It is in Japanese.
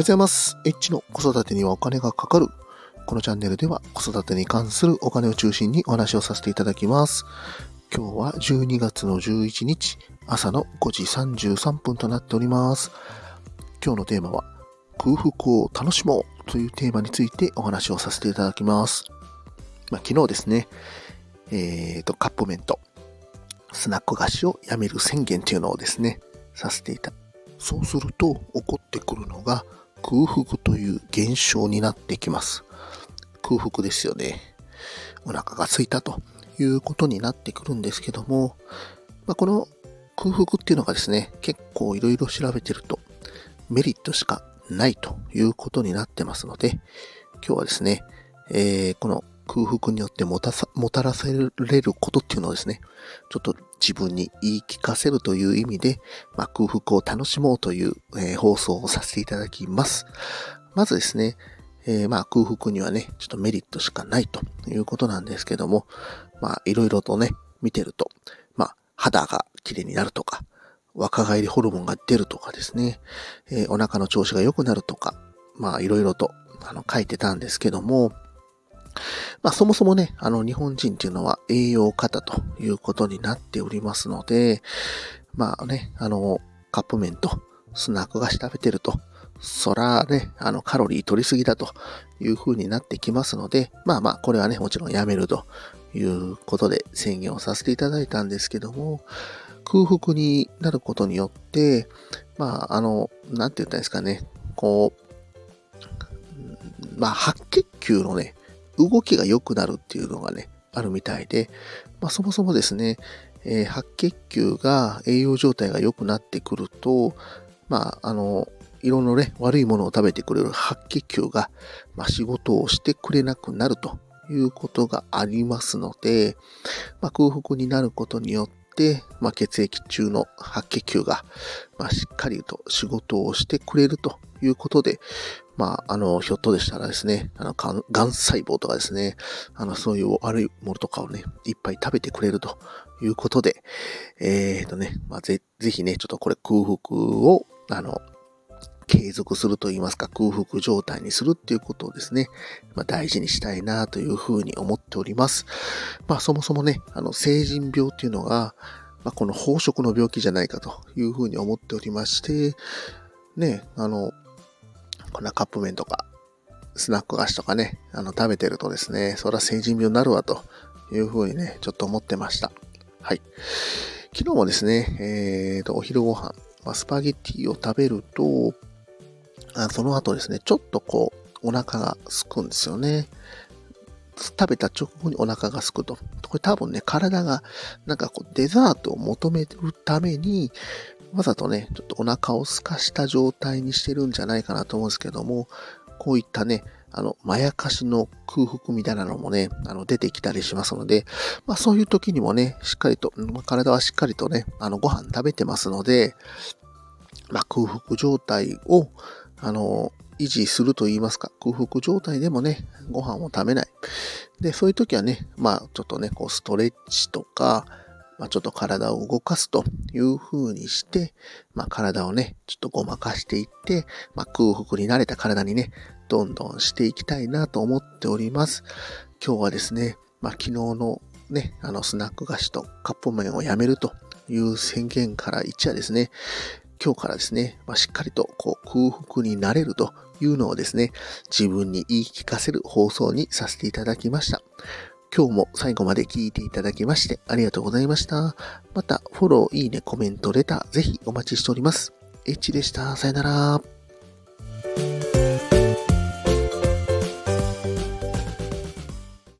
ございます。エッチの子育てにはお金がかかる。このチャンネルでは子育てに関するお金を中心にお話をさせていただきます。今日は12月の11日朝の5時33分となっております。今日のテーマは空腹を楽しもうというテーマについてお話をさせていただきます。まあ、昨日ですね、えっ、ー、と、カップ麺とスナック菓子をやめる宣言というのをですね、させていた。そうすると起こってくるのが空腹という現象になってきます。空腹ですよね。お腹が空いたということになってくるんですけども、まあ、この空腹っていうのがですね、結構いろいろ調べてるとメリットしかないということになってますので、今日はですね、えー、この空腹によってもたさもたらされることっていうのをですね、ちょっと自分に言い聞かせるという意味で、まあ、空腹を楽しもうという、えー、放送をさせていただきます。まずですね、えー、まあ空腹にはね、ちょっとメリットしかないということなんですけども、まあいろいろとね、見てると、まあ肌が綺麗になるとか、若返りホルモンが出るとかですね、えー、お腹の調子が良くなるとか、まあいろいろとあの書いてたんですけども、まあそもそもね、あの日本人っていうのは栄養過多ということになっておりますので、まあね、あの、カップ麺とスナック菓子食べてると、そらね、あのカロリー取りすぎだという風になってきますので、まあまあこれはね、もちろんやめるということで宣言をさせていただいたんですけども、空腹になることによって、まああの、なんて言ったんですかね、こう、まあ白血球のね、動きが良くなるっていうのがね、あるみたいで、まあ、そもそもですね、えー、白血球が栄養状態が良くなってくると、まあ、あの、色のね、悪いものを食べてくれる白血球が、まあ、仕事をしてくれなくなるということがありますので、まあ、空腹になることによって、まあ、血液中の白血球が、まあ、しっかりと仕事をしてくれるということで、まあ、あの、ひょっとでしたらですね、あの、がん細胞とかですね、あの、そういう悪いものとかをね、いっぱい食べてくれるということで、えーとね、まあ、ぜ、ぜひね、ちょっとこれ空腹を、あの、継続すると言いますか、空腹状態にするっていうことをですね、まあ、大事にしたいなというふうに思っております。まあ、そもそもね、あの、成人病っていうのが、まあ、この飽食の病気じゃないかというふうに思っておりまして、ね、あの、こんなカップ麺とか、スナック菓子とかね、あの、食べてるとですね、そら成人病になるわというふうにね、ちょっと思ってました。はい。昨日もですね、えーと、お昼ご飯、ま、スパゲッティを食べると、あその後ですね、ちょっとこう、お腹が空くんですよね。食べた直後にお腹が空くと。これ多分ね、体がなんかこうデザートを求めるために、わざとね、ちょっとお腹を空かした状態にしてるんじゃないかなと思うんですけども、こういったね、あの、まやかしの空腹みたいなのもね、あの、出てきたりしますので、まあそういう時にもね、しっかりと、体はしっかりとね、あの、ご飯食べてますので、まあ空腹状態を、あの、維持すると言いますか、空腹状態でもね、ご飯を食べない。で、そういう時はね、まあちょっとね、こうストレッチとか、まあ、ちょっと体を動かすという風にして、まあ、体をね、ちょっとごまかしていって、まあ、空腹に慣れた体にね、どんどんしていきたいなと思っております。今日はですね、まあ、昨日のね、あのスナック菓子とカップ麺をやめるという宣言から一夜ですね、今日からですね、まあ、しっかりとこう空腹になれるというのをですね、自分に言い聞かせる放送にさせていただきました。今日も最後まで聞いていただきましてありがとうございました。また、フォロー、いいね、コメント、レター、ぜひお待ちしております。エッチでした。さよなら。